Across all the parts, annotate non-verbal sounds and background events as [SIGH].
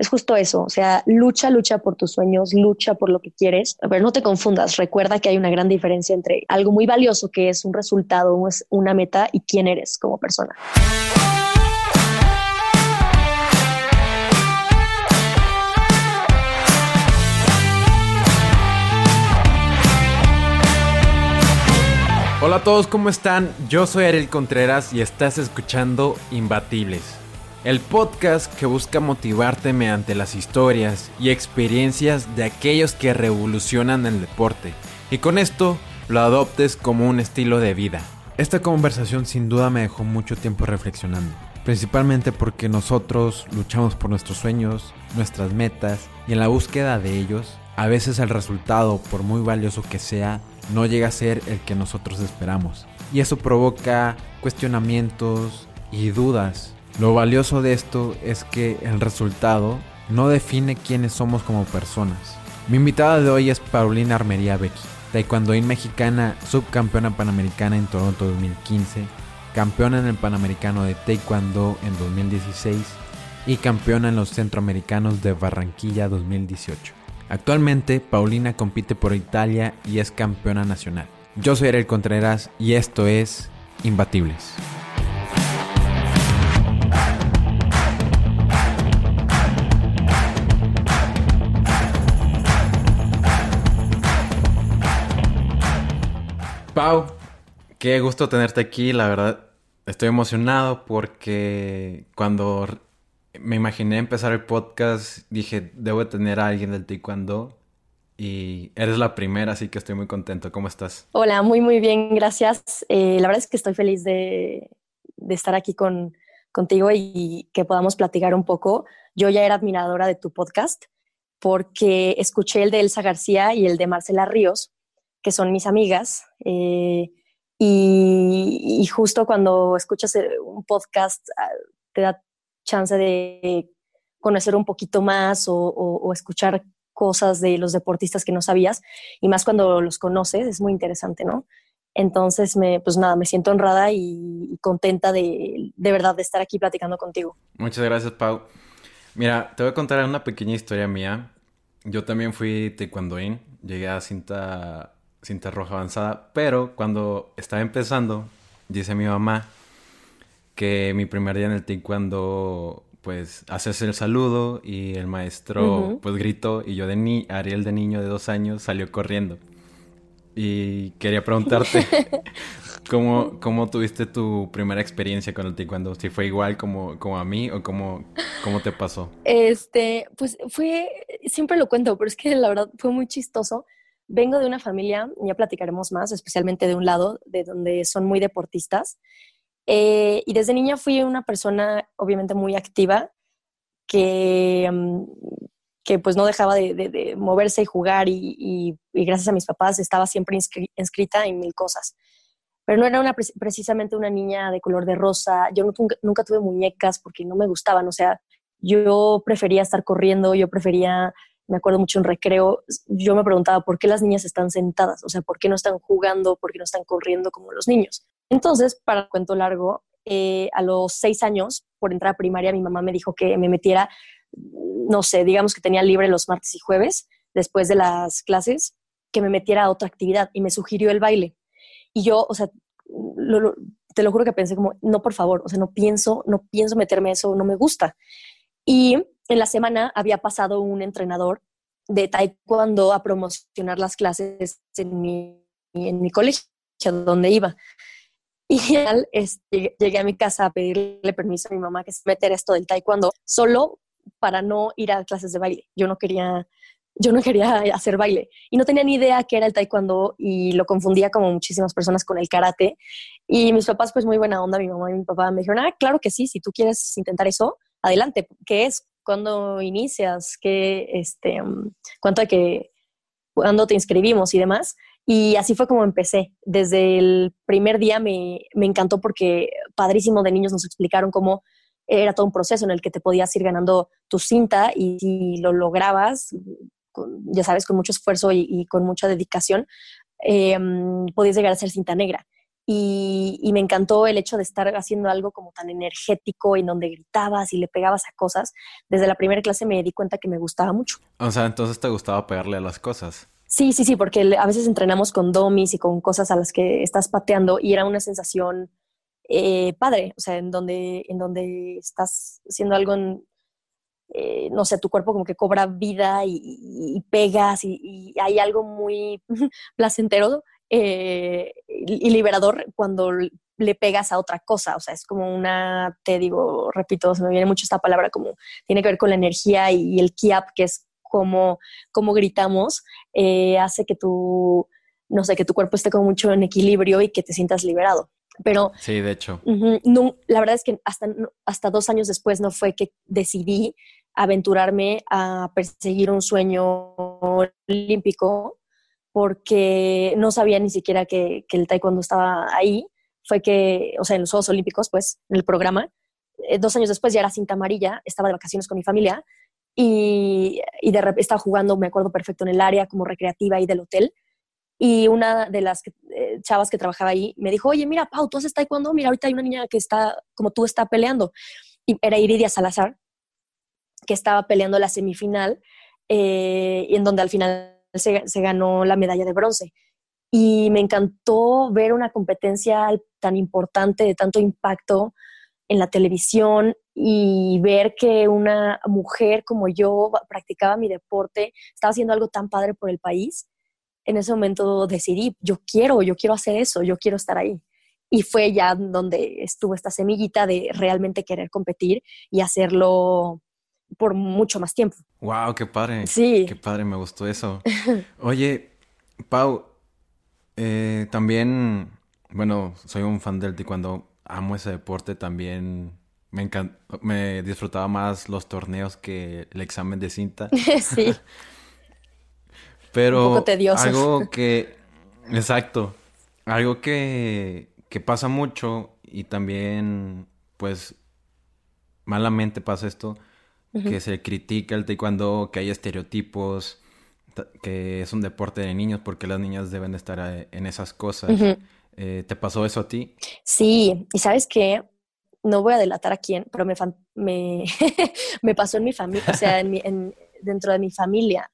es justo eso, o sea, lucha, lucha por tus sueños, lucha por lo que quieres, pero no te confundas, recuerda que hay una gran diferencia entre algo muy valioso que es un resultado, una meta y quién eres como persona. Hola a todos, ¿cómo están? Yo soy Ariel Contreras y estás escuchando Imbatibles, el podcast que busca motivarte mediante las historias y experiencias de aquellos que revolucionan el deporte y con esto lo adoptes como un estilo de vida. Esta conversación sin duda me dejó mucho tiempo reflexionando, principalmente porque nosotros luchamos por nuestros sueños, nuestras metas y en la búsqueda de ellos, a veces el resultado, por muy valioso que sea, no llega a ser el que nosotros esperamos. Y eso provoca cuestionamientos y dudas. Lo valioso de esto es que el resultado no define quiénes somos como personas. Mi invitada de hoy es Paulina Armería Becky, taekwondoín mexicana, subcampeona panamericana en Toronto 2015, campeona en el Panamericano de Taekwondo en 2016 y campeona en los Centroamericanos de Barranquilla 2018. Actualmente, Paulina compite por Italia y es campeona nacional. Yo soy Ariel Contreras y esto es Imbatibles. Pau, qué gusto tenerte aquí, la verdad estoy emocionado porque cuando me imaginé empezar el podcast, dije, debo tener a alguien del taekwondo y eres la primera, así que estoy muy contento. ¿Cómo estás? Hola, muy, muy bien, gracias. Eh, la verdad es que estoy feliz de, estar aquí con, contigo y que podamos platicar un poco. Yo ya era admiradora de tu podcast porque escuché el de Elsa García y el de Marcela Ríos, que son mis amigas. Eh, y, y, justo cuando escuchas eh, un podcast, ah, te da chance de conocer un poquito más o, escuchar cosas de los deportistas que no sabías y más cuando los conoces, es muy interesante, ¿no? Entonces, me, pues nada, me siento honrada y, contenta de, de, verdad de estar aquí platicando contigo. Muchas gracias, Pau. Mira, te voy a contar una pequeña historia mía. Yo también fui taekwondoín, llegué a cinta, cinta roja avanzada, pero cuando estaba empezando, dice mi mamá que mi primer día en el taekwondo pues haces el saludo y el maestro pues gritó y yo de ni Ariel de niño de dos años salió corriendo. Y quería preguntarte [LAUGHS] ¿cómo, cómo tuviste tu primera experiencia con el taekwondo, si fue igual como, como a mí o cómo, cómo te pasó. Este, pues fue, siempre lo cuento, pero es que la verdad fue muy chistoso. Vengo de una familia, ya platicaremos más, especialmente de un lado, de donde son muy deportistas. Eh, y desde niña fui una persona obviamente muy activa, que, mm, que pues no dejaba de, moverse y jugar y, gracias a mis papás estaba siempre inscrita en mil cosas. Pero no era una, precisamente una niña de color de rosa, yo nunca, nunca tuve muñecas porque no me gustaban, o sea, yo prefería estar corriendo, yo prefería me acuerdo mucho en recreo, yo me preguntaba por qué las niñas están sentadas, o sea, por qué no están jugando, por qué no están corriendo como los niños. Entonces, para cuento largo, eh, a los seis años, por entrar a primaria, mi mamá me dijo que me metiera, no sé, digamos que tenía libre los martes y jueves, después de las clases, que me metiera a otra actividad y me sugirió el baile. Y yo, o sea, te lo juro que pensé como, no, por favor, o sea, no pienso, no pienso meterme eso, no me gusta. Y en la semana había pasado un entrenador de taekwondo a promocionar las clases en mi, en mi colegio, donde iba. Y al, este, llegué a mi casa a pedirle permiso a mi mamá que se metiera esto del taekwondo solo para no ir a clases de baile. Yo no quería, yo no quería hacer baile y no tenía ni idea qué era el taekwondo y lo confundía como muchísimas personas con el karate. Y mis papás, pues muy buena onda, mi mamá y mi papá me dijeron, ah, claro que sí, si tú quieres intentar eso, adelante. ¿Qué es? ¿Cuándo inicias? ¿Qué, este, cuánto hay que, cuándo te inscribimos y demás? Y así fue como empecé. Desde el primer día me, me encantó porque padrísimo de niños nos explicaron cómo era todo un proceso en el que te podías ir ganando tu cinta y si lo lograbas, ya sabes, con mucho esfuerzo y, con mucha dedicación, eh, podías llegar a ser cinta negra. Y, me encantó el hecho de estar haciendo algo como tan energético en donde gritabas y le pegabas a cosas. Desde la primera clase me di cuenta que me gustaba mucho. O sea, entonces te gustaba pegarle a las cosas. Sí, sí, sí, porque a veces entrenamos con domis y con cosas a las que estás pateando y era una sensación eh, padre, o sea, en donde, en donde estás haciendo algo, eh, no sé, tu cuerpo como que cobra vida y, pegas y, hay algo muy [LAUGHS] placentero eh, y liberador cuando le pegas a otra cosa, o sea, es como una, te digo, repito, se me viene mucho esta palabra, como tiene que ver con la energía y, el kiap, que es como, como gritamos, eh, hace que tu, no sé, que tu cuerpo esté como mucho en equilibrio y que te sientas liberado. Pero... Sí, de hecho. no, la verdad es que hasta, hasta dos años después no fue que decidí aventurarme a perseguir un sueño olímpico porque no sabía ni siquiera que, el taekwondo estaba ahí. Fue que, o sea, en los Juegos Olímpicos, pues, en el programa, eh, dos años después ya era cinta amarilla, estaba de vacaciones con mi familia y, y de repente estaba jugando, me acuerdo perfecto, en el área como recreativa ahí del hotel. Y una de las eh, chavas que trabajaba ahí me dijo, oye, mira, Pau, tú haces taekwondo, mira, ahorita hay una niña que está, como tú, está peleando. Y era Iridia Salazar, que estaba peleando la semifinal, eh, y en donde al final se, ganó la medalla de bronce. Y me encantó ver una competencia tan importante, de tanto impacto en la televisión y ver que una mujer como yo practicaba mi deporte, estaba haciendo algo tan padre por el país. En ese momento decidí, yo quiero, yo quiero hacer eso, yo quiero estar ahí. Y fue ya donde estuvo esta semillita de realmente querer competir y hacerlo por mucho más tiempo. Wow, qué padre. Sí. Qué padre, me gustó eso. [LAUGHS] Oye, Pau, eh, también, bueno, soy un fan del cuando amo ese deporte, también me me disfrutaba más los torneos que el examen de cinta. [LAUGHS] sí. [LAUGHS] Pero un poco tedioso. algo que, exacto, algo que, que pasa mucho y también, pues, malamente pasa esto, que se critica el taekwondo, que hay estereotipos, que es un deporte de niños porque las niñas deben estar eh, en esas cosas. Eh, ¿Te pasó eso a ti? Sí, y sabes qué, no voy a delatar a quién, pero me, me, [LAUGHS] me pasó en mi familia, o sea, en dentro de mi familia.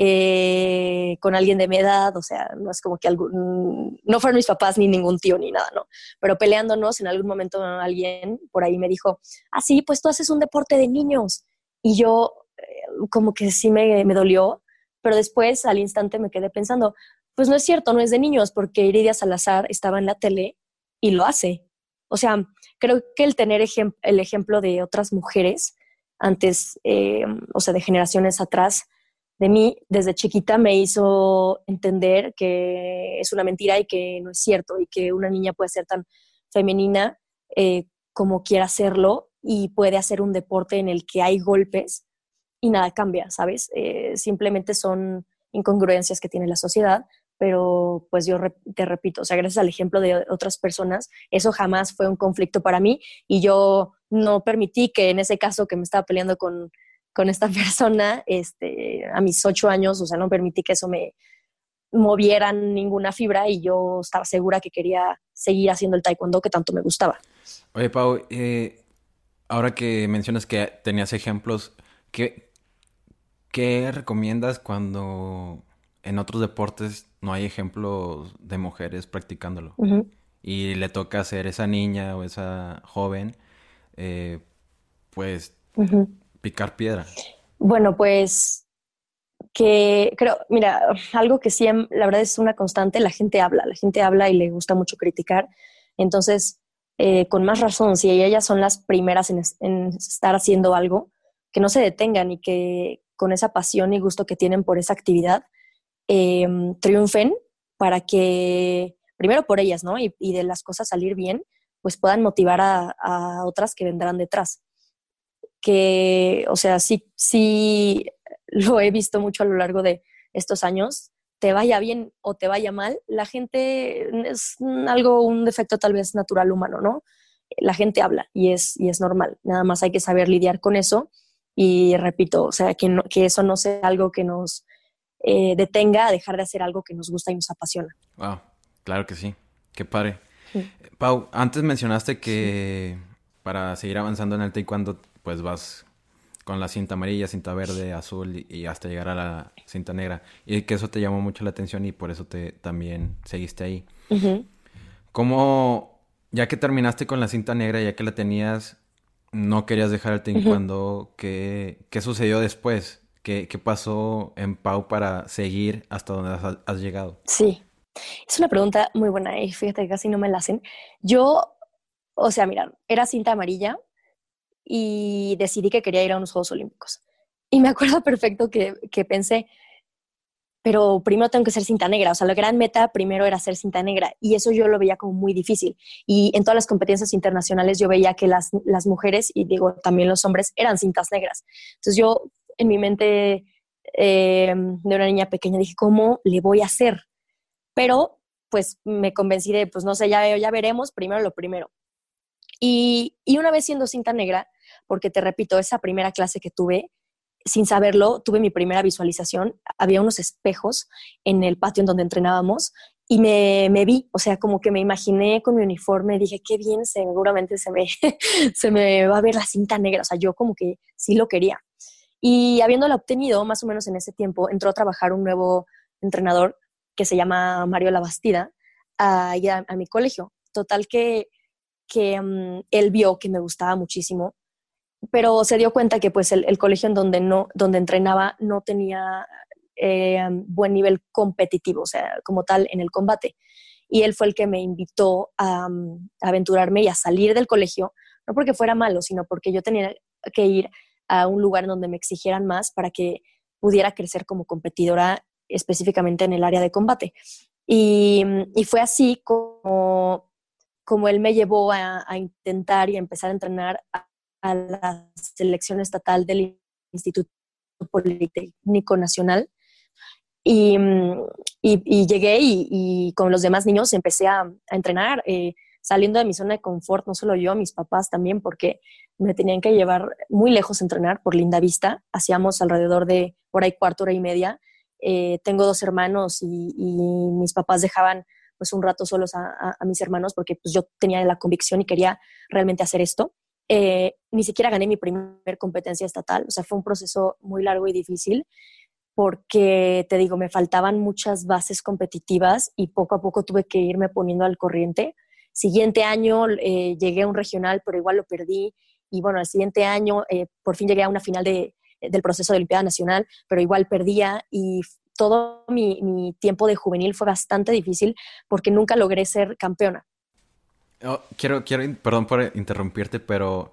Eh, con alguien de mi edad, o sea, no es como que algún, no fueron mis papás ni ningún tío ni nada, ¿no? Pero peleándonos, en algún momento alguien por ahí me dijo, ah, sí, pues tú haces un deporte de niños. Y yo eh, como que sí me, me dolió, pero después al instante me quedé pensando, pues no es cierto, no es de niños, porque Iridia Salazar estaba en la tele y lo hace. O sea, creo que el tener el ejemplo de otras mujeres antes, eh, o sea, de generaciones atrás, de mí desde chiquita me hizo entender que es una mentira y que no es cierto y que una niña puede ser tan femenina eh, como quiera hacerlo y puede hacer un deporte en el que hay golpes y nada cambia, ¿sabes? Eh, simplemente son incongruencias que tiene la sociedad, pero pues yo te repito, o sea, gracias al ejemplo de otras personas, eso jamás fue un conflicto para mí y yo no permití que en ese caso que me estaba peleando con con esta [LAUGHS] persona este, a mis ocho años, o sea, no permití que eso me moviera ninguna fibra y yo estaba segura que quería seguir haciendo el taekwondo que tanto me gustaba. Oye, Pau, eh, ahora que mencionas que tenías ejemplos, ¿qué, ¿qué recomiendas cuando en otros deportes no hay ejemplos de mujeres practicándolo? Y le toca ser esa niña o esa joven, eh, pues Bueno, pues que creo, mira, algo que sí, la verdad es una constante, la gente habla, la gente habla y le gusta mucho criticar. Entonces, eh, con más razón, si ellas son las primeras en, estar haciendo algo, que no se detengan y que con esa pasión y gusto que tienen por esa actividad, em, triunfen para que, primero por ellas, ¿no? Y, de las cosas salir bien, pues puedan motivar a otras que vendrán detrás que, o sea, sí, sí lo he visto mucho a lo largo de estos años, te vaya bien o te vaya mal, la gente es algo, un defecto tal vez natural humano, ¿no? La gente habla y es, y es normal, nada más hay que saber lidiar con eso y repito, o sea, que, que eso no sea algo que nos eh, detenga a dejar de hacer algo que nos gusta y nos apasiona. Wow, claro que sí, qué padre. Pau, antes mencionaste que para seguir avanzando en el taekwondo, pues vas con la cinta amarilla, cinta verde, azul y, hasta llegar a la cinta negra. Y que eso te llamó mucho la atención y por eso te también seguiste ahí. ¿Cómo, ya que terminaste con la cinta negra, ya que la tenías, no querías dejar el taekwondo, ¿qué, ¿qué, sucedió después? ¿Qué, ¿Qué, pasó en Pau para seguir hasta donde has, llegado? Sí, es una pregunta muy buena y fíjate que casi no me la hacen. Yo, o sea, mira, era cinta amarilla, y decidí que quería ir a unos Juegos Olímpicos. Y me acuerdo perfecto que, que pensé, pero primero tengo que ser cinta negra. O sea, la gran meta primero era ser cinta negra y eso yo lo veía como muy difícil. Y en todas las competencias internacionales yo veía que las, las mujeres y digo también los hombres eran cintas negras. Entonces yo en mi mente eh, de una niña pequeña dije, ¿cómo le voy a hacer? Pero pues me convencí de, pues no sé, ya, ya veremos, primero lo primero. Y, y una vez siendo cinta negra, porque te repito, esa primera clase que tuve, sin saberlo, tuve mi primera visualización, había unos espejos en el patio en donde entrenábamos y me, me, vi, o sea, como que me imaginé con mi uniforme, dije, qué bien, seguramente se me, [LAUGHS] se me va a ver la cinta negra, o sea, yo como que sí lo quería. Y habiéndola obtenido, más o menos en ese tiempo, entró a trabajar un nuevo entrenador que se llama Mario Labastida a, a, mi colegio. Total que, que mm, él vio que me gustaba muchísimo pero se dio cuenta que pues el, colegio en donde, no, donde entrenaba no tenía eh, buen nivel competitivo, o sea, como tal en el combate. Y él fue el que me invitó a, aventurarme y a salir del colegio, no porque fuera malo, sino porque yo tenía que ir a un lugar donde me exigieran más para que pudiera crecer como competidora específicamente en el área de combate. Y, fue así como, como él me llevó a, intentar y a empezar a entrenar la selección estatal del Instituto Politécnico Nacional. Y, mm, y, llegué y, con los demás niños empecé a, entrenar, eh, saliendo de mi zona de confort, no solo yo, mis papás también, porque me tenían que llevar muy lejos a entrenar por Linda Vista. Hacíamos alrededor de hora y cuarto, hora y media. Eh, tengo dos hermanos y, mis papás dejaban pues un rato solos a, a, mis hermanos porque pues yo tenía la convicción y quería realmente hacer esto. Eh, ni siquiera gané mi primer competencia estatal, o sea, fue un proceso muy largo y difícil porque, te digo, me faltaban muchas bases competitivas y poco a poco tuve que irme poniendo al corriente. Siguiente año eh, llegué a un regional, pero igual lo perdí. Y bueno, al siguiente año eh, por fin llegué a una final de, del proceso de Olimpiada Nacional, pero igual perdía y todo mi, mi tiempo de juvenil fue bastante difícil porque nunca logré ser campeona. Oh, quiero, quiero, perdón por interrumpirte, pero,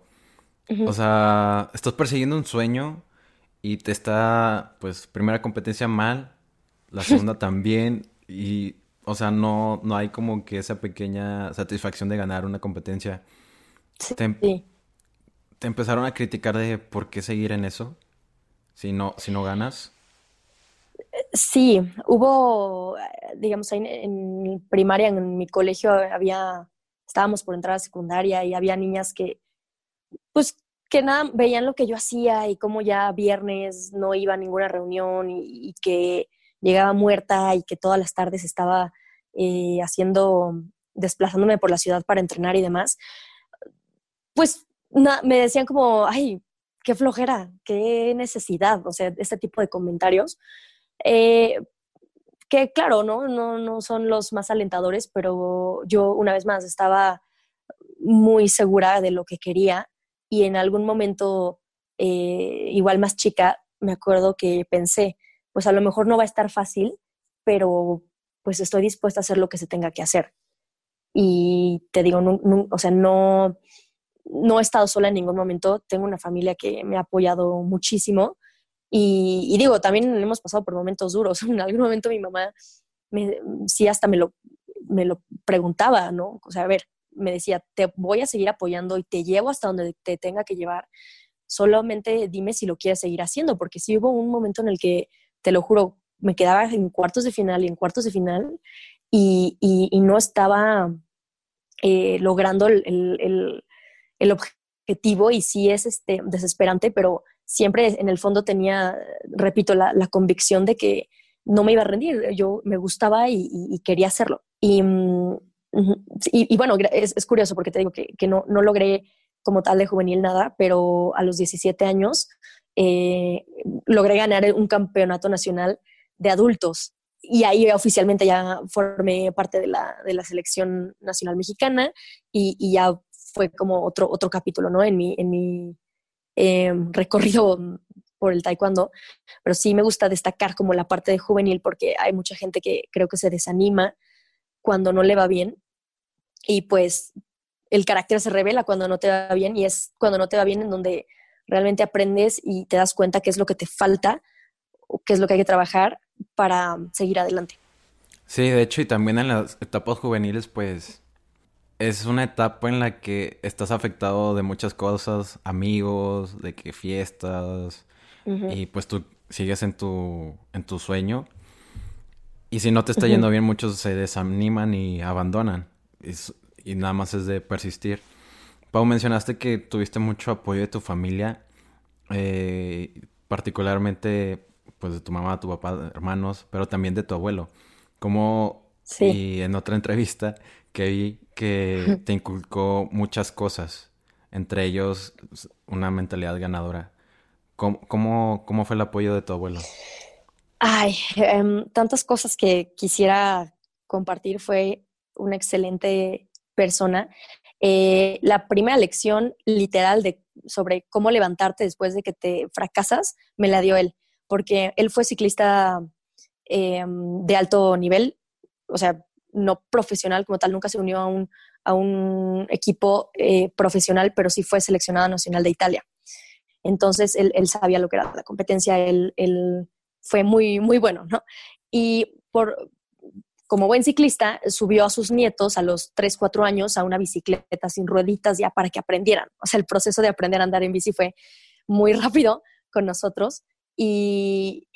o sea, estás persiguiendo un sueño y te está, pues, primera competencia mal, la [LAUGHS] segunda también, y, o sea, no, no hay como que esa pequeña satisfacción de ganar una competencia. Sí. Te, empezaron a criticar de por qué seguir en eso si no, si no ganas? Sí, hubo, digamos, en, en primaria, en mi colegio había estábamos por entrar a secundaria y había niñas que, pues, que nada, veían lo que yo hacía y cómo ya viernes no iba a ninguna reunión y, que llegaba muerta y que todas las tardes estaba eh, haciendo, desplazándome por la ciudad para entrenar y demás, pues me decían como, ay, qué flojera, qué necesidad, o sea, este tipo de comentarios. Eh, que claro, ¿no? ¿no? No son los más alentadores, pero yo una vez más estaba muy segura de lo que quería y en algún momento, eh, igual más chica, me acuerdo que pensé, pues a lo mejor no va a estar fácil, pero pues estoy dispuesta a hacer lo que se tenga que hacer. Y te digo, o sea, no, no he estado sola en ningún momento, tengo una familia que me ha apoyado muchísimo y, digo, también hemos pasado por momentos duros. [LAUGHS] En algún momento mi mamá me, sí hasta me lo, me lo preguntaba, ¿no? O sea, a ver, me decía, te voy a seguir apoyando y te llevo hasta donde te tenga que llevar. Solamente dime si lo quieres seguir haciendo, porque sí hubo un momento en el que, te lo juro, me quedaba en cuartos de final y en cuartos de final y, no estaba eh, logrando el, el, el, objetivo y sí es este, desesperante, pero siempre en el fondo tenía, repito, la, convicción de que no me iba a rendir. Yo me gustaba y, quería hacerlo. Y mm, y, bueno, es, curioso porque te digo que, que, no, no logré como tal de juvenil nada, pero a los 17 años eh, logré ganar un campeonato nacional de adultos y ahí oficialmente ya formé parte de la, de la selección nacional mexicana y, y, ya fue como otro, otro capítulo, ¿no? En mi, en mi eh, recorrido [LAUGHS] por el taekwondo, pero sí me gusta destacar como la parte de juvenil porque hay mucha gente que creo que se desanima cuando no le va bien y pues el carácter se revela cuando no te va bien y es cuando no te va bien en donde realmente aprendes y te das cuenta qué es lo que te falta o qué es lo que hay que trabajar para seguir adelante. Sí, de hecho, y también en las etapas juveniles, pues es una etapa en la que estás afectado de muchas cosas, amigos, de que fiestas, y pues tú sigues en tu, en tu sueño. Y si no te está yendo bien, muchos se desaniman y abandonan. Y, nada más es de persistir. Pau, mencionaste que tuviste mucho apoyo de tu familia, eh, particularmente pues de tu mamá, tu papá, hermanos, pero también de tu abuelo. Como sí. y en otra entrevista que que te inculcó muchas cosas, entre ellos una mentalidad ganadora. ¿Cómo, cómo, fue el apoyo de tu abuelo? Ay, em, tantas cosas que quisiera compartir. Fue una excelente persona. Eh, la primera lección literal de, sobre cómo levantarte después de que te fracasas me la dio él porque él fue ciclista em, de alto nivel, o sea, no profesional como tal, nunca se unió a un, a un equipo eh, profesional, pero sí fue seleccionado nacional de Italia. Entonces, él, él sabía lo que era la competencia, él, él, fue muy, muy bueno, ¿no? Y por, como buen ciclista, subió a sus nietos a los 3, 4 años a una bicicleta sin rueditas ya para que aprendieran. O sea, el proceso de aprender a andar en bici fue muy rápido con nosotros. Y,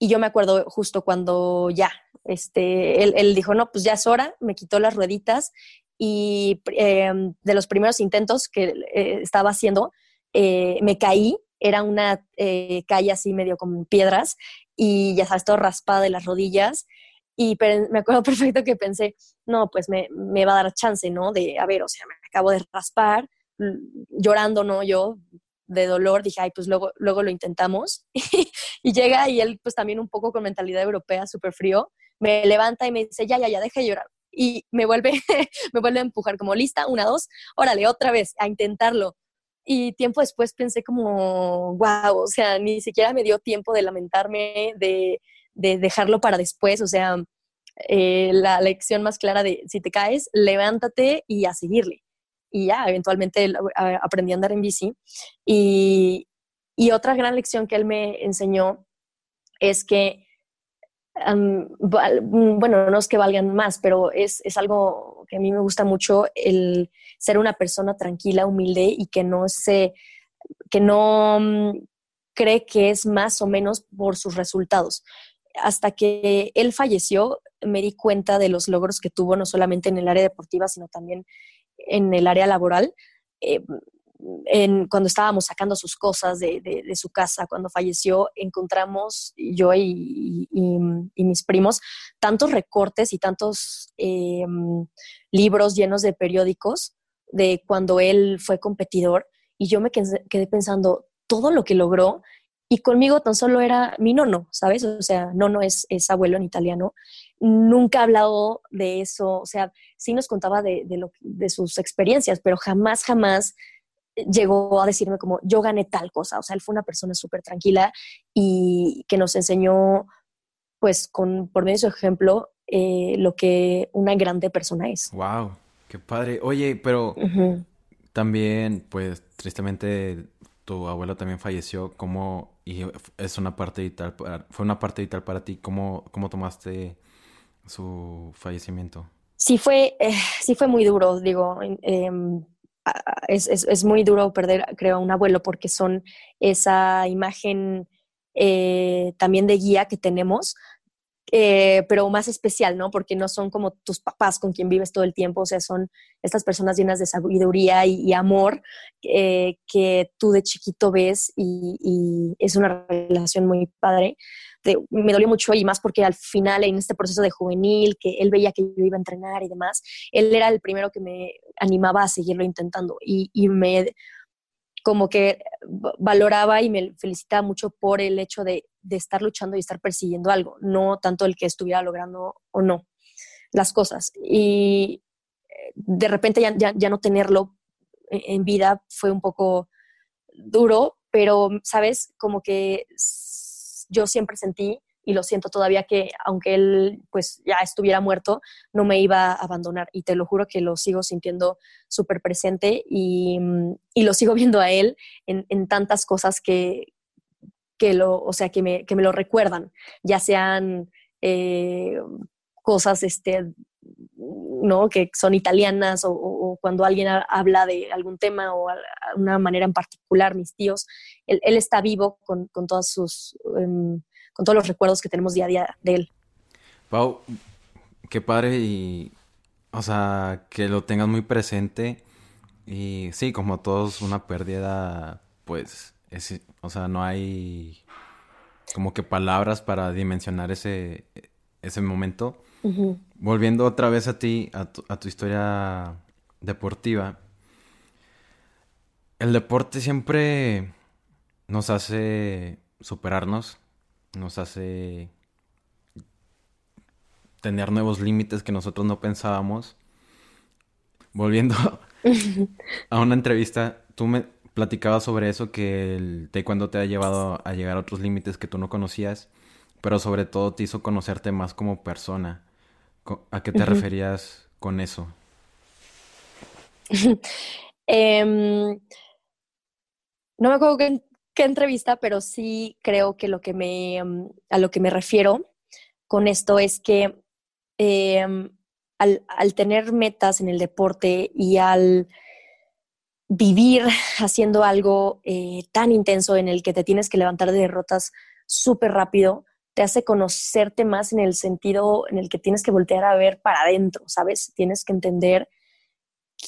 yo me acuerdo justo cuando ya, este, él, dijo, no, pues ya es hora, me quitó las rueditas y em, de los primeros intentos que eh, estaba haciendo, eh, me caí, era una eh, calle así medio con piedras y ya sabes, todo raspada de las rodillas. Y me acuerdo [LAUGHS] perfecto que pensé, no, pues me, me, va a dar chance, ¿no? De, a ver, o sea, me acabo de raspar, llorando, ¿no? Yo, de dolor, dije, ay, pues luego, luego lo intentamos. [LAUGHS] y llega y él, pues también un poco con mentalidad europea, súper frío, me levanta y me dice, ya, ya, ya, deja de llorar. Y me vuelve, [LAUGHS] me vuelve a empujar como lista, una, dos, órale, otra vez, a intentarlo. Y tiempo después pensé como, wow, o sea, ni siquiera me dio tiempo de lamentarme, de, de dejarlo para después, o sea, eh, la lección más clara de si te caes, levántate y a seguirle y ya, eventualmente aprendí a andar en bici. Y, y, otra gran lección que él me enseñó es que, bueno, no es que valgan más, pero es, es, algo que a mí me gusta mucho, el ser una persona tranquila, humilde y que no se, que no mm, cree que es más o menos por sus resultados. Hasta que él falleció, me di cuenta de los logros que tuvo, no solamente en el área deportiva, sino también en el área laboral. Eh, en, cuando estábamos sacando sus cosas de, de, su casa, cuando falleció, encontramos yo y, y, mis primos tantos recortes y tantos eh, libros llenos de periódicos de cuando él fue competidor y yo me quedé pensando todo lo que logró y conmigo tan solo era mi nono, ¿sabes? O sea, nono es, es abuelo en italiano. Nunca ha hablado de eso, o sea, sí nos contaba de, de, lo, de sus experiencias, pero jamás, jamás llegó a decirme como yo gané tal cosa. O sea, él fue una persona súper tranquila y que nos enseñó, pues, con, por medio de su ejemplo, eh, lo que una grande persona es. ¡Wow! ¡Qué padre! Oye, pero también, pues, tristemente tu abuelo también falleció, ¿cómo, y es una parte vital, para, fue una parte vital para ti, ¿cómo, cómo tomaste su fallecimiento? Sí fue, eh, sí fue muy duro, digo, em, es, es, es, muy duro perder, creo, a un abuelo porque son esa imagen eh, también de guía que tenemos eh, pero más especial, ¿no? Porque no son como tus papás con quien vives todo el tiempo, o sea, son estas personas llenas de sabiduría y, amor eh, que tú de chiquito ves y, es una relación muy padre. me dolió mucho y más porque al final en este proceso de juvenil, que él veía que yo iba a entrenar y demás, él era el primero que me animaba a seguirlo intentando y, y me como que valoraba y me felicitaba mucho por el hecho de, estar luchando y estar persiguiendo algo, no tanto el que estuviera logrando o no las cosas. Y eh, de repente ya, no tenerlo en vida fue un poco duro, pero, ¿sabes? Como que yo siempre sentí y lo siento todavía que aunque él pues ya estuviera muerto, no me iba a abandonar y te lo juro que lo sigo sintiendo súper presente y, y, lo sigo [LAUGHS] viendo a él en, en tantas cosas que, que, lo, o sea, que, me, que me lo recuerdan, ya sean eh, cosas este, ¿no? que son italianas o, cuando alguien habla de algún tema o una manera en particular, mis tíos, él, él está vivo con, con todas sus... Um, con todos los recuerdos que tenemos día a día de él. Pau, qué padre y, o sea, que lo tengas muy presente y sí, como todos, una pérdida, pues, es, o sea, no hay como que palabras para dimensionar ese, ese momento. Volviendo otra vez a ti, a tu, a tu historia deportiva, el deporte siempre nos hace superarnos, nos hace tener nuevos límites que nosotros no pensábamos. Volviendo [LAUGHS] a una entrevista, tú me platicabas sobre eso, que el taekwondo te ha llevado a llegar a otros límites que tú no conocías, pero sobre todo te hizo conocerte más como persona. ¿A qué te referías con eso? [LAUGHS] Em, no me acuerdo que qué entrevista, pero sí creo que lo que me, mm, a lo que me refiero con esto es que em, al, tener metas en el deporte y al vivir haciendo algo eh, tan intenso en el que te tienes que levantar de derrotas súper rápido, te hace conocerte más en el sentido en el que tienes que voltear a ver para adentro, ¿sabes? Tienes que entender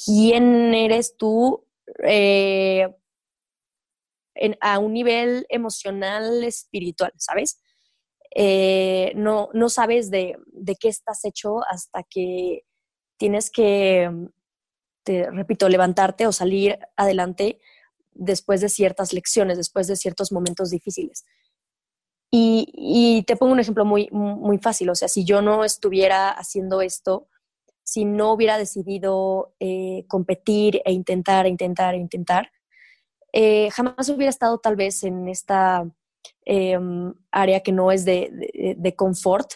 quién eres tú eh, a un nivel emocional, espiritual, ¿sabes? Eh, no, no sabes de, qué estás hecho hasta que tienes que, te repito, levantarte o salir adelante después de ciertas lecciones, después de ciertos momentos difíciles. Y, te pongo un ejemplo muy, muy fácil, o sea, si yo no estuviera haciendo esto, si no hubiera decidido eh, competir e intentar, e intentar, e intentar, eh, jamás hubiera estado tal vez en esta em, área que no es de, confort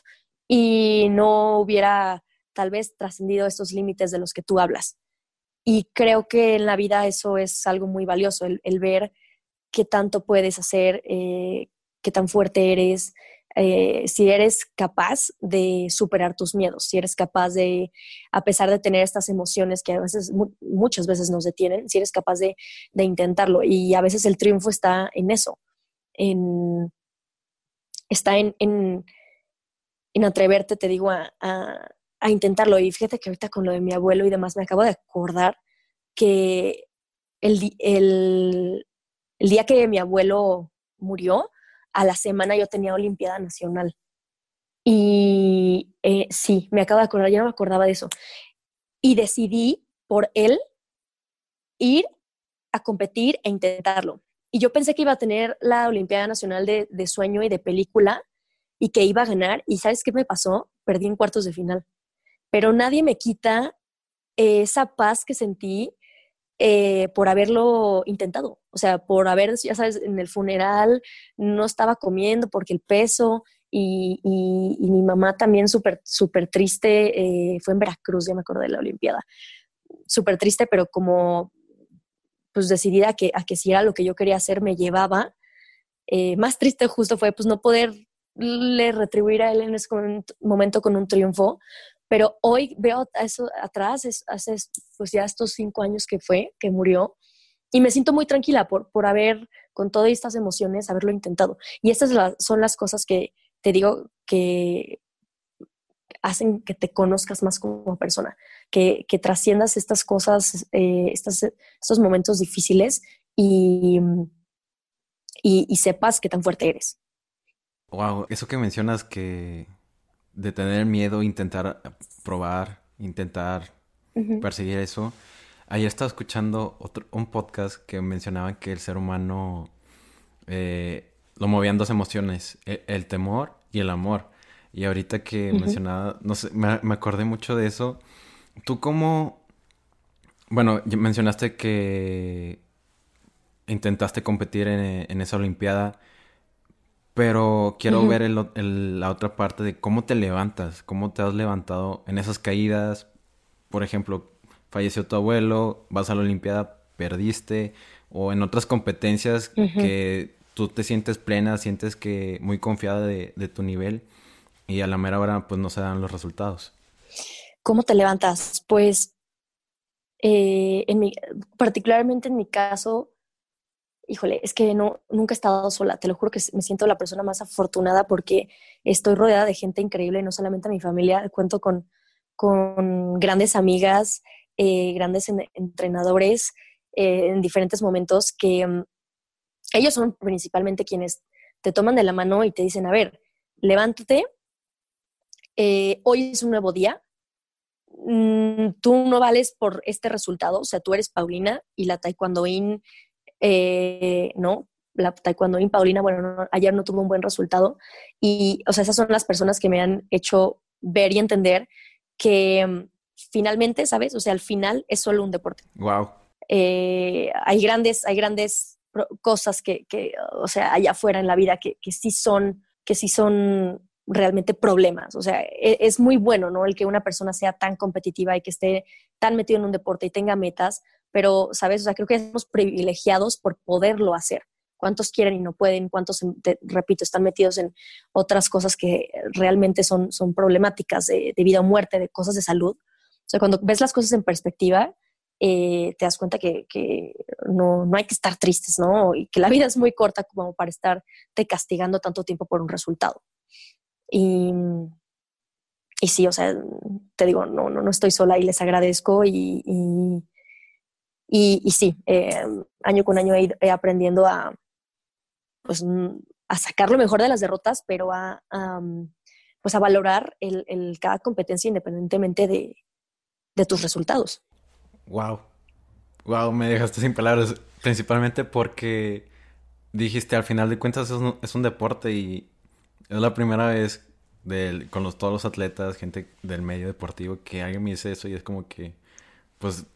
y no hubiera tal vez trascendido estos límites de los que tú hablas. Y creo que en la vida eso es algo muy valioso, el, ver qué tanto puedes hacer, eh, qué tan fuerte eres, eh, si eres capaz de superar tus miedos, si eres capaz de, a pesar de tener estas emociones que a veces, muchas veces nos detienen, si eres capaz de, intentarlo. Y a veces el triunfo está en eso, está en, en, atreverte, te digo, a, a, intentarlo. Y fíjate que ahorita con lo de mi abuelo y demás, me acabo de acordar que el, el, el día que mi abuelo murió, a la semana yo tenía Olimpiada Nacional. Y eh, sí, me acabo de acordar, ya no me acordaba de eso. Y decidí por él ir a competir e intentarlo. Y yo pensé que iba a tener la Olimpiada Nacional de, sueño y de película y que iba a ganar. ¿Y sabes qué me pasó? Perdí en cuartos de final. Pero nadie me quita esa paz que sentí eh, por haberlo intentado. O sea, por haber, ya sabes, en el funeral no estaba comiendo porque el peso y, mi mamá también súper, súper triste, eh, fue en Veracruz, ya me acuerdo de la Olimpiada, súper triste, pero como pues decidida a que, a que si era lo que yo quería hacer me llevaba. Eh, más triste justo fue pues no poderle retribuir a él en ese momento con un triunfo, pero hoy veo eso atrás, hace pues ya estos cinco años que fue, que murió, y me siento muy tranquila por, por haber, con todas estas emociones, haberlo intentado. Y estas son las cosas que te digo que, hacen que te conozcas más como persona, que, que trasciendas estas cosas, eh, estos momentos difíciles y, y, sepas qué tan fuerte eres. Wow, eso que mencionas que de tener miedo, intentar probar, intentar perseguir eso. Ayer estaba escuchando otro, un podcast que mencionaba que el ser humano eh, lo movían dos emociones, el, el, temor y el amor. Y ahorita que mencionaba, no sé, me, acordé mucho de eso. ¿Tú cómo, bueno, mencionaste que intentaste competir en, esa Olimpiada, pero quiero ver la otra parte de cómo te levantas, cómo te has levantado en esas caídas. Por ejemplo, falleció tu abuelo, vas a la Olimpiada, perdiste, o en otras competencias que tú te sientes plena, sientes que muy confiada de, de tu nivel y a la mera hora pues no se dan los resultados. ¿Cómo te levantas? Pues eh, en mi, particularmente en mi caso, híjole, es que no, nunca he estado sola, te lo juro que me siento la persona más afortunada porque estoy rodeada de gente increíble, no solamente mi familia, cuento con, con grandes amigas, eh, grandes entrenadores eh, en diferentes momentos que mm, ellos son principalmente quienes te toman de la mano y te dicen, a ver, levántate, eh, hoy es un nuevo día, mm, tú no vales por este resultado, o sea, tú eres Paulina y la taekwondoín, eh, ¿no? La taekwondoín Paulina, bueno, ayer no tuvo un buen resultado y, o sea, esas son las personas que me han hecho ver y entender que mm, finalmente, ¿sabes? O sea, al final es solo un deporte. Wow. Eh, hay grandes, hay grandes cosas que, que, o sea, allá afuera en la vida que, que sí son, que sí son realmente problemas. O sea, e, es, muy bueno, ¿no? El que una persona sea tan competitiva y que esté tan metido en un deporte y tenga metas, pero, ¿sabes? O sea, creo que somos privilegiados por poderlo hacer. ¿Cuántos quieren y no pueden? ¿Cuántos, repito, están metidos en otras cosas que realmente son, son problemáticas de, vida o muerte, de cosas de salud? O sea, cuando ves las cosas en perspectiva, eh, te das cuenta que, que no, no, hay que estar tristes, ¿no? Y que la vida es muy corta como para estar te castigando tanto tiempo por un resultado. Y, y sí, o sea, te digo, no, no, no estoy sola y les agradezco y, y, y, sí, eh, año con año he, aprendiendo a, pues, a sacar lo mejor de las derrotas, pero a, pues a valorar el, cada competencia independientemente de, de tus resultados. Wow. Wow, me dejaste sin palabras, principalmente porque dijiste al final de cuentas es un, es un deporte y es la primera vez con los, todos los atletas, gente del medio deportivo, que alguien me dice eso y es como que, pues, es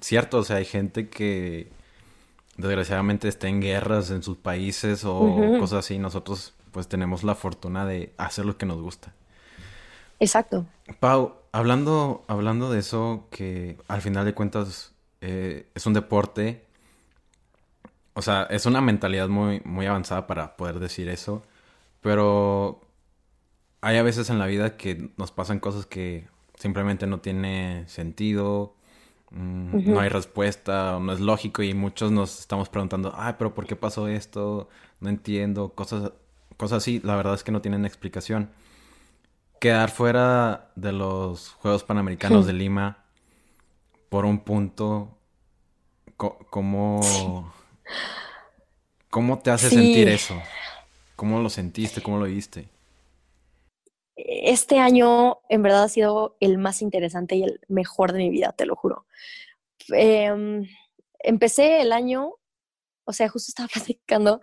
cierto, o sea, hay gente que desgraciadamente está en guerras en sus países o cosas así. Nosotros, pues, tenemos la fortuna de hacer lo que nos gusta. Exacto. Pau, hablando, hablando de eso, que al final de cuentas eh, es un deporte, o sea, es una mentalidad muy, muy avanzada para poder decir eso. Pero hay a veces en la vida que nos pasan cosas que simplemente no tiene sentido, mm, no hay respuesta, no es lógico y muchos nos estamos preguntando, ay, pero ¿por qué pasó esto? No entiendo, cosas, cosas así, la verdad es que no tienen explicación. Quedar fuera de los Juegos Panamericanos de Lima por un punto, ¿cómo, cómo te hace sentir eso? ¿Cómo lo sentiste? ¿Cómo lo viste? Este año en verdad ha sido el más interesante y el mejor de mi vida, te lo juro. Em, empecé el año, o sea, justo estaba [LAUGHS] platicando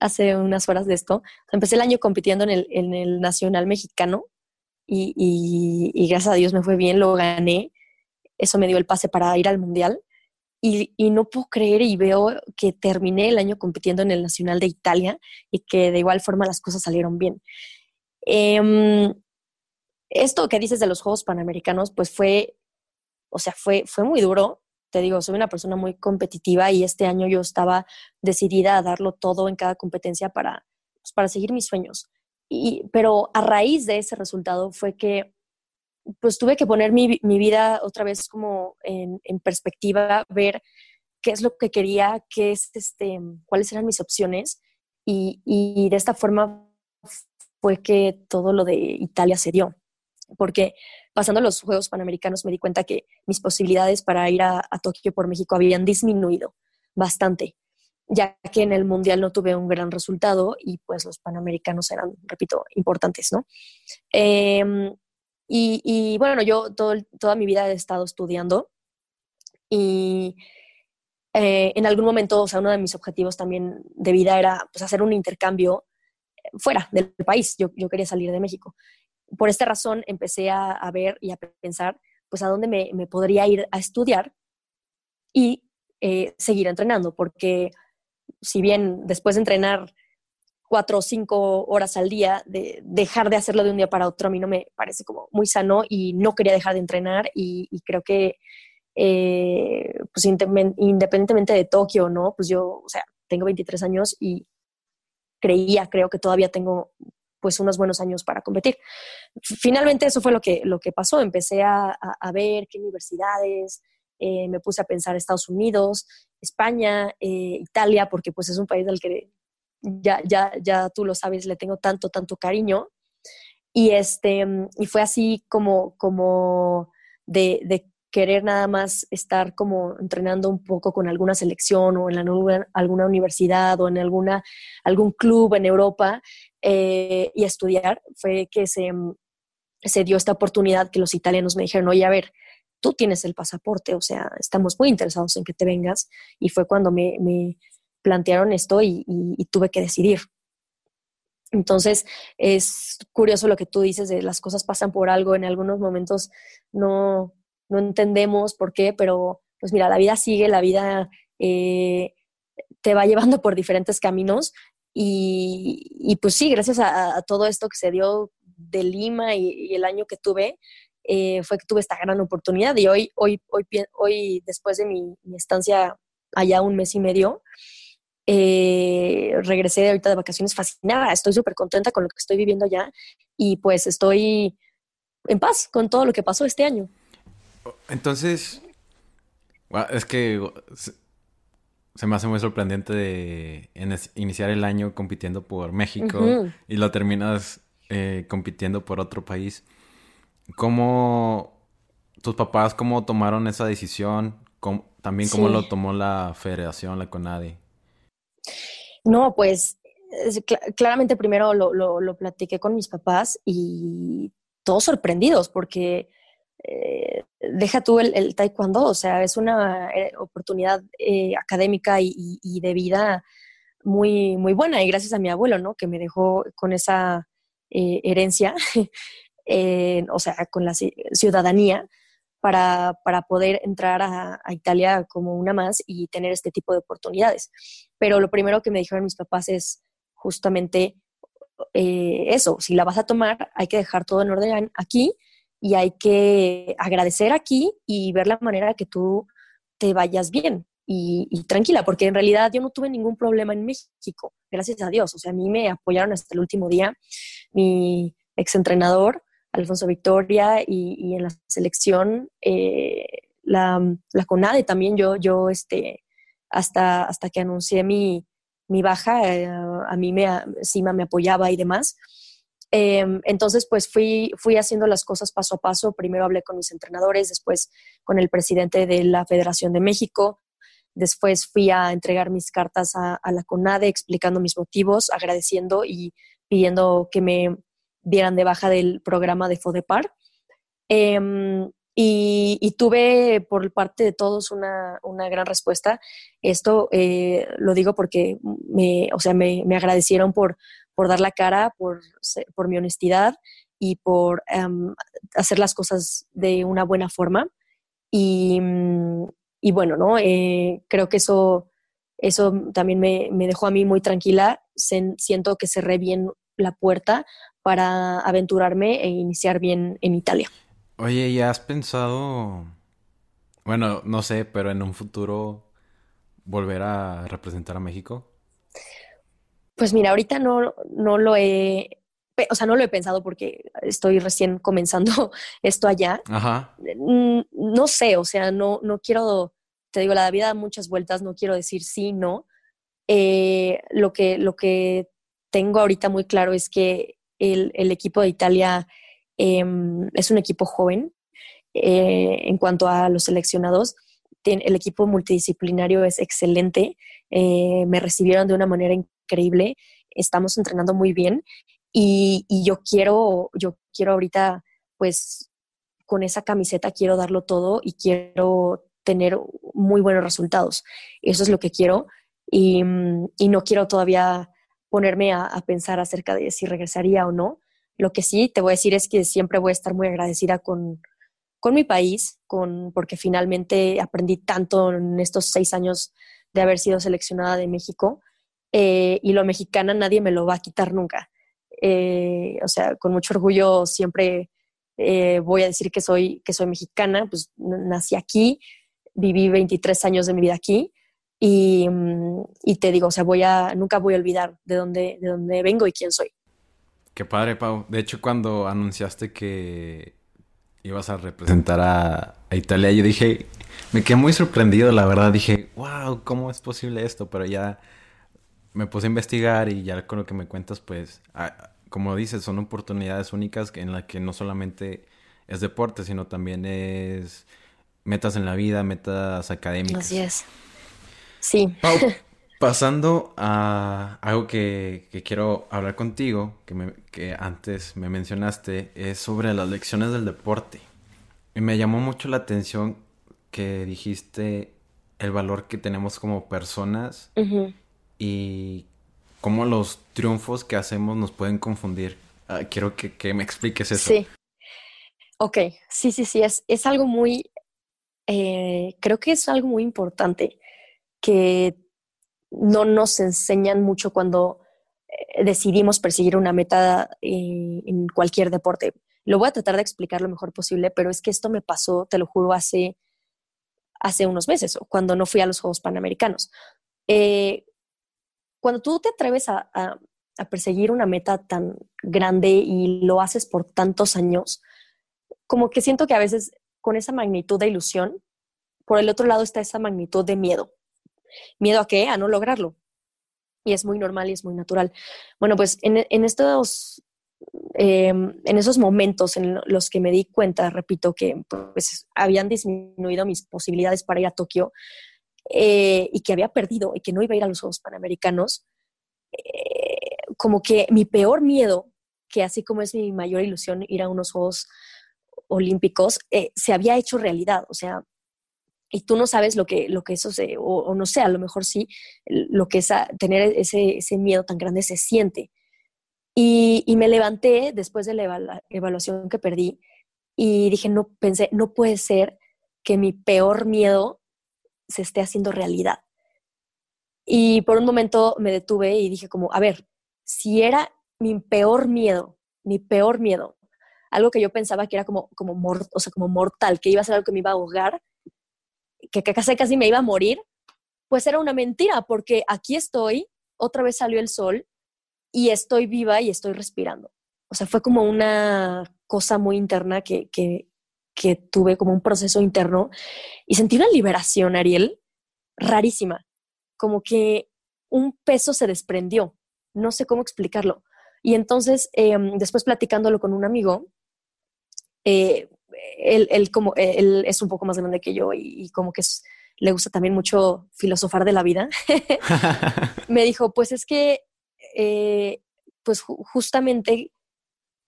hace unas horas de esto. Empecé el año compitiendo en el, en Nacional Mexicano y, y, gracias a Dios me fue bien, lo gané. Eso me dio el pase para ir al Mundial. Y, no puedo creer y veo que terminé el año compitiendo en el Nacional de Italia y que de igual forma las cosas salieron bien. Em, esto que dices de los Juegos Panamericanos, pues fue, o sea, fue, fue muy duro. Te digo, soy una persona muy competitiva y este año yo estaba decidida a darlo todo en cada competencia para, pues, para seguir mis sueños. Y, pero a raíz de ese resultado fue que pues tuve que poner mi, mi vida otra vez como en, en, perspectiva, ver qué es lo que quería, qué es este, cuáles eran mis opciones y, y de esta forma fue que todo lo de Italia se dio. Porque pasando los Juegos Panamericanos me di cuenta que mis posibilidades para ir a, Tokio por México habían disminuido bastante, ya que en el Mundial no tuve un gran resultado y pues los Panamericanos eran, repito, importantes, ¿no? Em, y, bueno, yo toda mi vida he estado estudiando y eh, en algún momento, o sea, uno de mis objetivos también de vida era pues, hacer un intercambio fuera del país. Yo, yo quería salir de México. Por esta razón empecé a, ver y a pensar, pues, a dónde me, me podría ir a estudiar y eh, seguir entrenando, porque si bien después de entrenar cuatro o cinco horas al día, de dejar de hacerlo de un día para otro a mí no me parece como muy sano y no quería dejar de entrenar y creo que eh, pues independientemente de Tokio, ¿no? Pues yo, o sea, tengo 23 años y creía, creo que todavía tengo pues unos buenos años para competir. Finalmente eso fue lo que, lo que pasó. Empecé a, ver qué universidades, eh, me puse a pensar Estados Unidos, España, eh, Italia, porque pues es un país al que ya, ya, ya tú lo sabes, le tengo tanto, tanto cariño. Y, este, y fue así como, como de, de querer nada más estar como entrenando un poco con alguna selección o en la, alguna universidad o en alguna, algún club en Europa eh, y estudiar, fue que se, se dio esta oportunidad que los italianos me dijeron, oye, a ver, tú tienes el pasaporte, o sea, estamos muy interesados en que te vengas. Y fue cuando me, me plantearon esto y, y, tuve que decidir. Entonces, es curioso lo que tú dices de las cosas pasan por algo, en algunos momentos no, no entendemos por qué, pero pues mira, la vida sigue, la vida eh, te va llevando por diferentes caminos y, pues sí, gracias a, todo esto que se dio de Lima y, el año que tuve, eh, fue que tuve esta gran oportunidad y hoy, hoy, hoy, hoy después de mi, estancia allá un mes y medio, eh, regresé de ahorita de vacaciones fascinada, estoy súper contenta con lo que estoy viviendo allá y pues estoy en paz con todo lo que pasó este año. Entonces, es que se me hace muy sorprendente de iniciar el año compitiendo por México y lo terminas eh, compitiendo por otro país. ¿Cómo tus papás cómo tomaron esa decisión? también cómo lo tomó la federación, la CONADE. No, pues claramente primero lo, lo, platiqué con mis papás y todos sorprendidos porque eh, deja tú el, taekwondo, o sea, es una eh, oportunidad eh, académica y, de vida muy, muy buena y gracias a mi abuelo, ¿no? Que me dejó con esa herencia, [LAUGHS] o sea, con la ciudadanía para, poder entrar a, Italia como una más y tener este tipo de oportunidades. Pero lo primero que me dijeron mis papás es justamente eso, si la vas a tomar, hay que dejar todo en orden aquí y hay que agradecer aquí y ver la manera que tú te vayas bien y, tranquila, porque en realidad yo no tuve ningún problema en México, gracias a Dios. O sea, a mí me apoyaron hasta el último día. Mi exentrenador, Alfonso Victoria, y, en la selección, eh, la, CONADE también, yo, yo este, hasta, hasta que anuncié mi, mi baja, eh, a mí me, encima me apoyaba y demás. Em, entonces, pues fui, fui haciendo las cosas paso a paso. Primero hablé con mis entrenadores, después con el presidente de la Federación de México. Después fui a entregar mis cartas a, la CONADE explicando mis motivos, agradeciendo y pidiendo que me dieran de baja del programa de FODEPAR. Em, y, tuve por parte de todos una, gran respuesta. Esto eh, lo digo porque me, o sea, me agradecieron por, por dar la cara, por, por mi honestidad y por em, hacer las cosas de una buena forma. Y, mm, y bueno, ¿no? Eh, creo que eso, eso también me, me, dejó a mí muy tranquila. siento que cerré bien la puerta para aventurarme e iniciar bien en Italia. Oye, ¿ya has pensado, bueno, no sé, pero en un futuro volver a representar a México? Pues mira, ahorita no, no lo he, o sea, no lo he pensado porque estoy recién comenzando [LAUGHS] esto allá. Ajá. Mm, no sé, o sea, no, no quiero, te digo, la vida da muchas vueltas, no quiero decir sí, no. Eh, lo, que, lo que tengo ahorita muy claro es que el, equipo de Italia Em, es un equipo joven. Eh, en cuanto a los seleccionados, el equipo multidisciplinario es excelente. Eh, me recibieron de una manera increíble. Estamos entrenando muy bien y, y, yo quiero, yo quiero ahorita, pues, con esa camiseta quiero darlo todo y quiero tener muy buenos resultados. Eso es lo que quiero y, y no quiero todavía ponerme a, a, pensar acerca de si regresaría o no. Lo que sí te voy a decir es que siempre voy a estar muy agradecida con, con mi país, con, porque finalmente aprendí tanto en estos seis años de haber sido seleccionada de México eh, y lo mexicana nadie me lo va a quitar nunca. Eh, o sea, con mucho orgullo siempre eh, voy a decir que soy, que soy mexicana, pues nací aquí, viví 23 años de mi vida aquí y, y, te digo, o sea, voy a, nunca voy a olvidar de dónde, de dónde vengo y quién soy. Qué padre, Pau. De hecho, cuando anunciaste que ibas a representar a, a, Italia, yo dije, me quedé muy sorprendido, la verdad. Dije, wow, ¿cómo es posible esto? Pero ya me puse a investigar y ya con lo que me cuentas, pues, como dices, son oportunidades únicas en las que no solamente es deporte, sino también es metas en la vida, metas académicas. Así es. Sí. [LAUGHS] pasando a algo que, que, quiero hablar contigo, que, me, que antes me mencionaste, es sobre las lecciones del deporte. Y me llamó mucho la atención que dijiste el valor que tenemos como personas y cómo los triunfos que hacemos nos pueden confundir. Uh, quiero que, que, me expliques eso. Sí. Ok, sí, sí, sí, es, es algo muy, eh, creo que es algo muy importante que no nos enseñan mucho cuando eh, decidimos perseguir una meta eh, en cualquier deporte. Lo voy a tratar de explicar lo mejor posible, pero es que esto me pasó, te lo juro, hace, hace unos meses, cuando no fui a los Juegos Panamericanos. Eh, cuando tú te atreves a, a, a, perseguir una meta tan grande y lo haces por tantos años, como que siento que a veces con esa magnitud de ilusión, por el otro lado está esa magnitud de miedo. ¿Miedo a qué? A no lograrlo. Y es muy normal y es muy natural. Bueno, pues en, en estos, eh, en esos momentos en los que me di cuenta, repito, que pues habían disminuido mis posibilidades para ir a Tokio eh, y que había perdido y que no iba a ir a los Juegos Panamericanos, eh, como que mi peor miedo, que así como es mi mayor ilusión ir a unos Juegos Olímpicos, eh, se había hecho realidad. O sea, y tú no sabes lo que, lo que eso se, o, o, no sé, a lo mejor sí, lo que es a, tener ese, ese, miedo tan grande se siente. Y, y me levanté después de la evalu evaluación que perdí y dije, no, pensé, no puede ser que mi peor miedo se esté haciendo realidad. Y por un momento me detuve y dije como, a ver, si era mi peor miedo, mi peor miedo, algo que yo pensaba que era como, como, mort o sea, como mortal, que iba a ser algo que me iba a ahogar, que casi, casi me iba a morir, pues era una mentira, porque aquí estoy, otra vez salió el sol y estoy viva y estoy respirando. O sea, fue como una cosa muy interna que, que, que tuve, como un proceso interno, y sentí una liberación, Ariel, rarísima, como que un peso se desprendió, no sé cómo explicarlo. Y entonces, eh, después platicándolo con un amigo, eh, él, él, como, él es un poco más grande que yo y, y como que es, le gusta también mucho filosofar de la vida, [LAUGHS] [LAUGHS] me dijo, pues es que, eh, pues justamente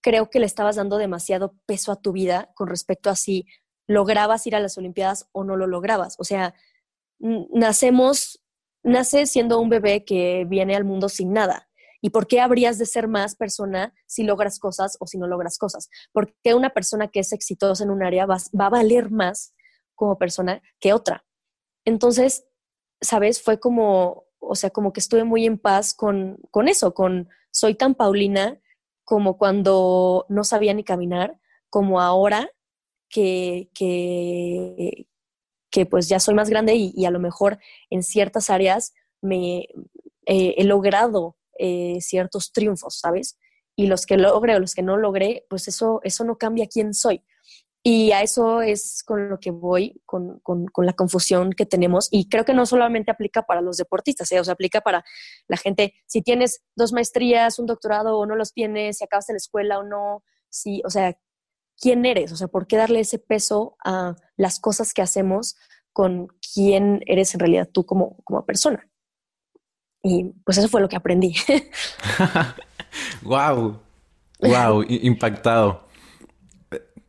creo que le estabas dando demasiado peso a tu vida con respecto a si lograbas ir a las Olimpiadas o no lo lograbas. O sea, nacemos, nace siendo un bebé que viene al mundo sin nada. ¿Y por qué habrías de ser más persona si logras cosas o si no logras cosas? Porque una persona que es exitosa en un área va, va a valer más como persona que otra. Entonces, ¿sabes? Fue como, o sea, como que estuve muy en paz con, con eso, con soy tan Paulina como cuando no sabía ni caminar, como ahora que, que, que pues ya soy más grande y, a lo mejor en ciertas áreas me eh, he logrado eh, ciertos triunfos, ¿sabes? Y los que logré o los que no logré, pues eso, eso no cambia quién soy. Y a eso es con lo que voy, con, con, con, la confusión que tenemos. Y creo que no solamente aplica para los deportistas, ¿eh? o sea, aplica para la gente. Si tienes dos maestrías, un doctorado o no los tienes, si acabas en la escuela o no, si, o sea, quién eres, o sea, por qué darle ese peso a las cosas que hacemos con quién eres en realidad tú como, como persona. Y pues eso fue lo que aprendí. [LAUGHS] wow, wow, impactado.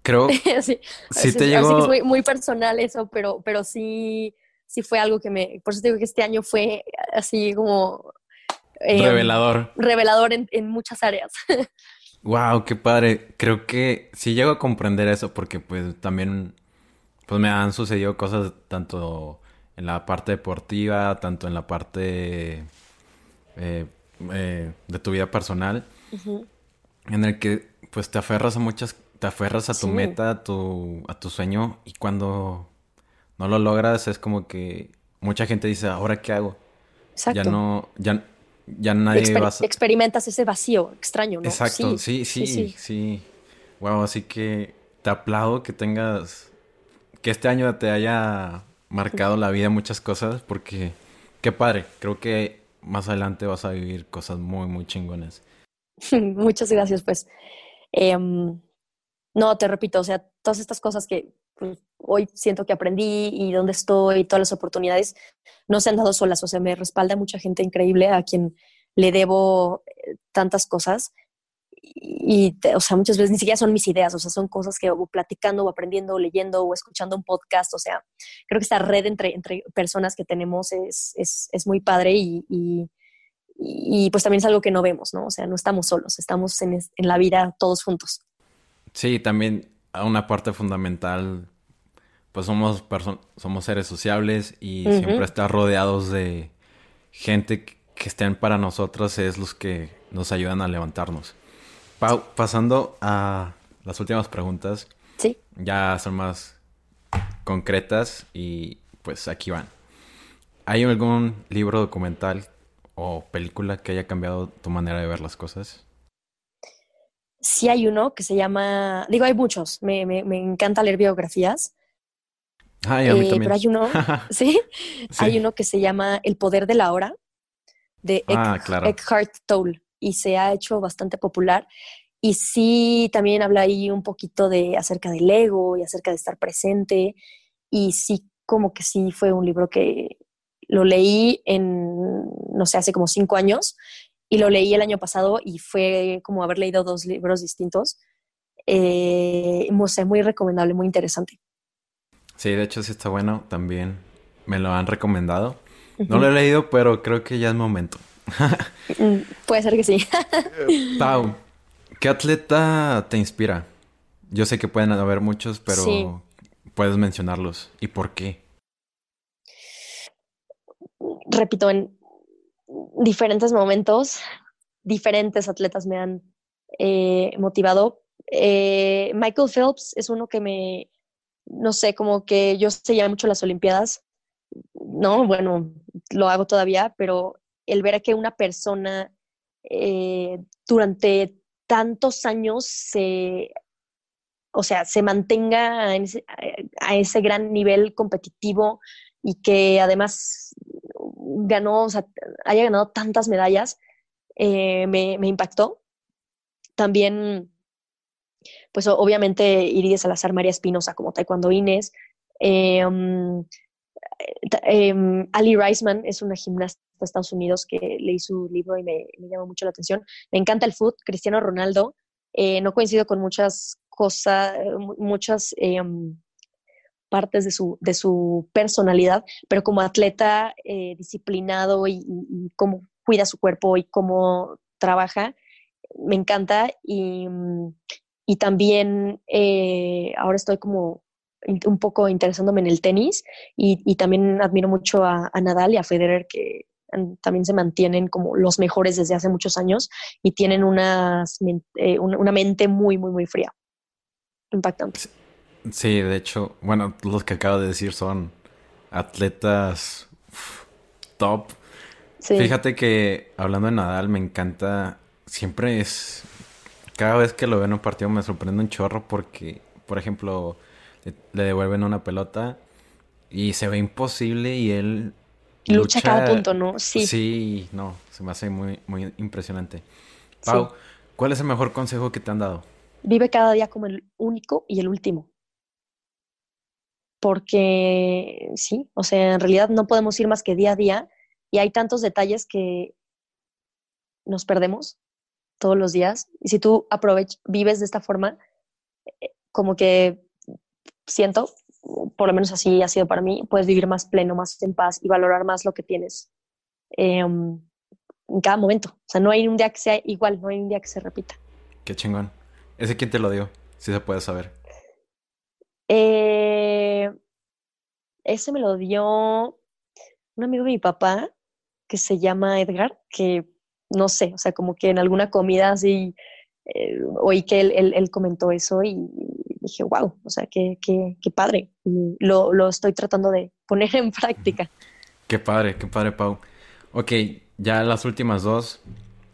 Creo [LAUGHS] sí, sí te llegó... Así que es muy, personal eso, pero, pero sí, sí fue algo que me... Por eso digo que este año fue así como... Em, revelador. Revelador en, en muchas áreas. [LAUGHS] wow, qué padre. Creo que sí llego a comprender eso porque pues también pues me han sucedido cosas tanto en la parte deportiva, tanto en la parte eh, eh, de tu vida personal, en el que pues te aferras a muchas, te aferras a tu meta, a tu, a tu sueño y cuando no lo logras es como que mucha gente dice, ¿ahora qué hago? Exacto. Ya no, ya, ya nadie va a... Experimentas ese vacío extraño, ¿no? Exacto, sí sí, sí, sí, Wow, así que te aplaudo que tengas, que este año te haya marcado la vida muchas cosas porque qué padre, creo que más adelante vas a vivir cosas muy, muy chingonas. [LAUGHS] Muchas gracias, pues. Em, no, te repito, o sea, todas estas cosas que pues, hoy siento que aprendí y dónde estoy, todas las oportunidades, no se han dado solas, o sea, me respalda mucha gente increíble a quien le debo eh, tantas cosas y, o sea, muchas veces ni siquiera son mis ideas, o sea, son cosas que o platicando o aprendiendo o leyendo o escuchando un podcast, o sea, creo que esta red entre, entre personas que tenemos es, es, es muy padre y, y, y, pues también es algo que no vemos, ¿no? O sea, no estamos solos, estamos en, en la vida todos juntos. Sí, también una parte fundamental, pues somos, somos seres sociables y siempre estar rodeados de gente que estén para nosotros es los que nos ayudan a levantarnos. Pasando a las últimas preguntas. Sí. Ya son más concretas y pues aquí van. ¿Hay algún libro documental o película que haya cambiado tu manera de ver las cosas? Sí hay uno que se llama, digo, hay muchos, me, encanta leer biografías. Ay, a mí eh, también. Pero hay uno, [LAUGHS] ¿sí? Hay uno que se llama El poder de la hora, de ah, Eckhart Tolle y se ha hecho bastante popular. Y sí, también habla ahí un poquito de acerca del ego y acerca de estar presente. Y sí, como que sí fue un libro que lo leí en, no sé, hace como cinco años y lo leí el año pasado y fue como haber leído dos libros distintos. Eh, no sé, muy recomendable, muy interesante. Sí, de hecho sí está bueno, también me lo han recomendado. No lo he leído, pero creo que ya es momento. [LAUGHS] Mm, puede ser que sí. Pau, ¿qué atleta te inspira? Yo sé que pueden haber muchos, pero puedes mencionarlos. ¿Y por qué? Repito, en diferentes momentos, diferentes atletas me han eh, motivado. Eh, Michael Phelps es uno que me, no sé, como que yo seguía mucho las Olimpiadas. No, bueno, lo hago todavía, pero el ver a que una persona eh, durante tantos años se, o sea, se mantenga a ese, gran nivel competitivo y que además ganó, o sea, haya ganado tantas medallas, eh, me, impactó. También, pues obviamente Iris Salazar, María Espinosa como Taekwondo Inés. Eh, um, Em, Ali Reisman es una gimnasta de Estados Unidos que leí su libro y me, llamó mucho la atención. Me encanta el foot, Cristiano Ronaldo. Eh, no coincido con muchas cosas, muchas em, partes de su, de su personalidad, pero como atleta eh, disciplinado y, cómo cuida su cuerpo y cómo trabaja, me encanta. Y, y también eh, ahora estoy como un poco interesándome en el tenis y, también admiro mucho a, Nadal y a Federer que también se mantienen como los mejores desde hace muchos años y tienen eh, una mente muy, muy, muy fría. Impactante. Sí, de hecho, bueno, los que acabo de decir son atletas top. Fíjate que hablando de Nadal, me encanta, siempre es, cada vez que lo veo en un partido me sorprende un chorro porque, por ejemplo, le, devuelven una pelota y se ve imposible y él lucha, cada punto, ¿no? Sí. Sí, no, se me hace muy, muy impresionante. Pau, ¿cuál es el mejor consejo que te han dado? vive cada día como el único y el último. Porque sí, o sea, en realidad no podemos ir más que día a día y hay tantos detalles que nos perdemos todos los días. Y si tú vives de esta forma, eh, como que siento, por lo menos así ha sido para mí, puedes vivir más pleno, más en paz y valorar más lo que tienes em, en cada momento. O sea, no hay un día que sea igual, no hay un día que se repita. Qué chingón. ¿Ese quién te lo dio? Si se puede saber. Eh, ese me lo dio un amigo de mi papá que se llama Edgar, que no sé, o sea, como que en alguna comida así eh, oí que él, comentó eso y dije, wow, o sea, qué, qué, qué padre. lo, lo, estoy tratando de poner en práctica. Qué padre, qué padre, Pau. Ok, ya las últimas dos.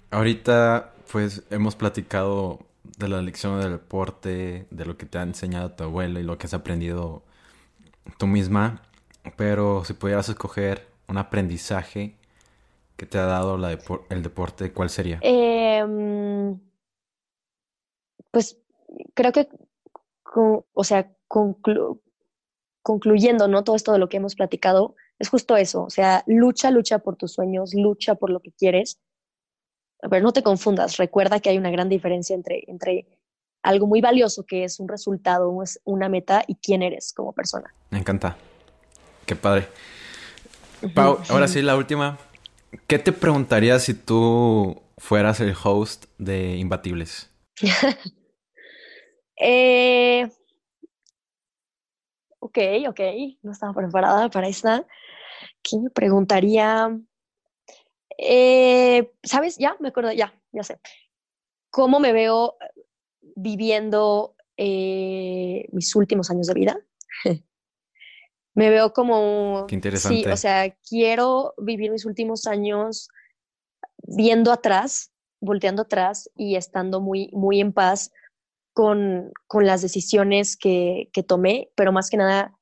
Ahorita, pues, hemos platicado de la lección del deporte, de lo que te ha enseñado tu abuelo y lo que has aprendido tú misma. Pero si pudieras escoger un aprendizaje que te ha dado la el deporte, ¿cuál sería? Em, pues creo que, o sea, concluyendo, ¿no? Todo esto de lo que hemos platicado, es justo eso, o sea, lucha, lucha por tus sueños, lucha por lo que quieres, pero no te confundas, recuerda que hay una gran diferencia entre, entre algo muy valioso que es un resultado, una meta y quién eres como persona. Me encanta. Qué padre. Pau, ahora sí, la última. ¿Qué te preguntarías si tú fueras el host de Imbatibles? [LAUGHS] eh, ok, ok, no estaba preparada para esta. ¿Qué me preguntaría? Eh, ¿Sabes? Ya, me acuerdo, ya, ya sé. ¿Cómo me veo viviendo eh, mis últimos años de vida? [LAUGHS] me veo como... Qué interesante. Sí, o sea, quiero vivir mis últimos años viendo atrás, volteando atrás y estando muy, muy en paz con, con las decisiones que, que, tomé, pero más que nada,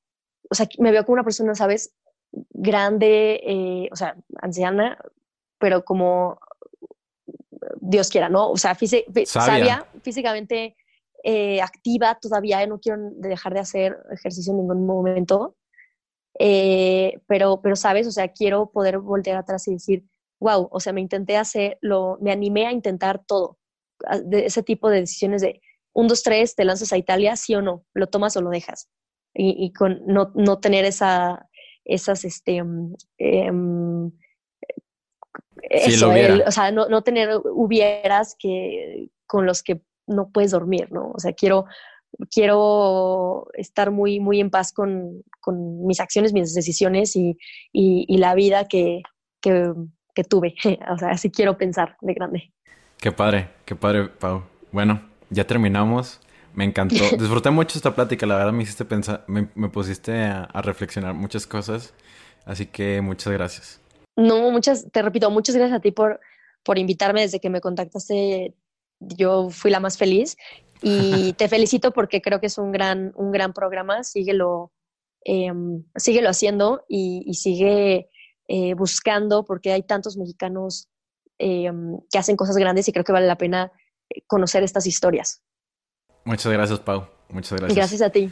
o sea, me veo como una persona, ¿sabes? Grande, eh, o sea, anciana, pero como Dios quiera, ¿no? O sea, sabia, físicamente eh, activa todavía, no quiero dejar de hacer ejercicio en ningún momento, eh, pero, pero, ¿sabes? O sea, quiero poder voltear atrás y decir, wow, o sea, me intenté hacer, lo, me animé a intentar todo, de ese tipo de decisiones de un, dos, tres, te lanzas a Italia, sí o no, lo tomas o lo dejas. Y, con no, no, tener esa, esas, este, eso, o sea, no, no tener hubieras que, con los que no puedes dormir, ¿no? O sea, quiero quiero estar muy, muy en paz con, con mis acciones, mis decisiones y, y, la vida que, que, que, tuve. [LAUGHS] O sea, así quiero pensar de grande. Qué padre, qué padre, Pau. Bueno, ya terminamos. Me encantó. [LAUGHS] Disfruté mucho esta plática. La verdad me hiciste pensar, me, me pusiste a, a, reflexionar muchas cosas. Así que muchas gracias. No, muchas, te repito, muchas gracias a ti por, por invitarme desde que me contactaste. Yo fui la más feliz y [LAUGHS] te felicito porque creo que es un gran, un gran programa. Síguelo, eh, síguelo haciendo y, sigue eh, buscando porque hay tantos mexicanos eh, que hacen cosas grandes y creo que vale la pena conocer estas historias. Muchas gracias, Pau. Muchas gracias. Gracias a ti.